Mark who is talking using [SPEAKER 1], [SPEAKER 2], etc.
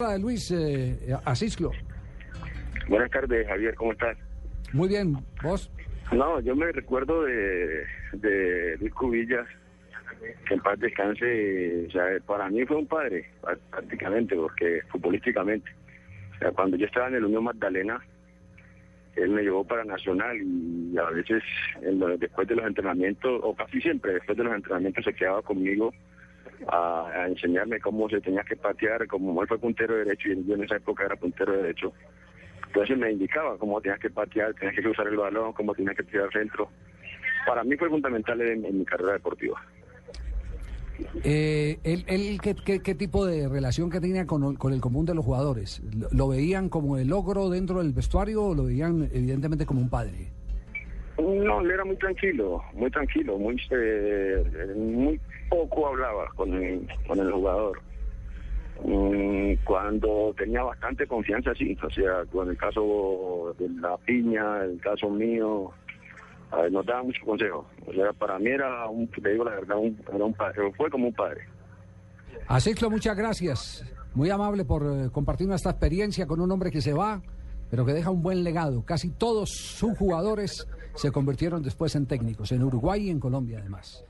[SPEAKER 1] Hola Luis eh, Asislo.
[SPEAKER 2] Buenas tardes, Javier, ¿cómo estás?
[SPEAKER 1] Muy bien, ¿vos?
[SPEAKER 2] No, yo me recuerdo de, de Luis Cubillas, que en paz descanse, o sea, para mí fue un padre, prácticamente, porque futbolísticamente. O sea, cuando yo estaba en el Unión Magdalena, él me llevó para Nacional y a veces después de los entrenamientos, o casi siempre después de los entrenamientos se quedaba conmigo a, enseñarme cómo se tenía que patear, como él fue puntero derecho y yo en esa época era puntero derecho. Entonces me indicaba cómo tenías que patear, tenías que cruzar el balón, cómo tenías que tirar centro. Para mí fue fundamental en, mi carrera deportiva.
[SPEAKER 1] Eh, ¿él, qué, tipo de relación que tenía con, con, el común de los jugadores? ¿Lo veían como el logro dentro del vestuario o lo veían evidentemente como un padre?
[SPEAKER 2] No, él era muy tranquilo, muy tranquilo, muy eh, muy poco hablaba con el, con el jugador. Mm, cuando tenía bastante confianza, sí, o sea, con el caso de la piña, el caso mío, nos daba mucho consejo. O sea, para mí era, un, te digo la verdad, un, era un padre, fue como un padre.
[SPEAKER 1] Asislo, muchas gracias. Muy amable por eh, compartir nuestra experiencia con un hombre que se va pero que deja un buen legado. Casi todos sus jugadores se convirtieron después en técnicos, en Uruguay y en Colombia además.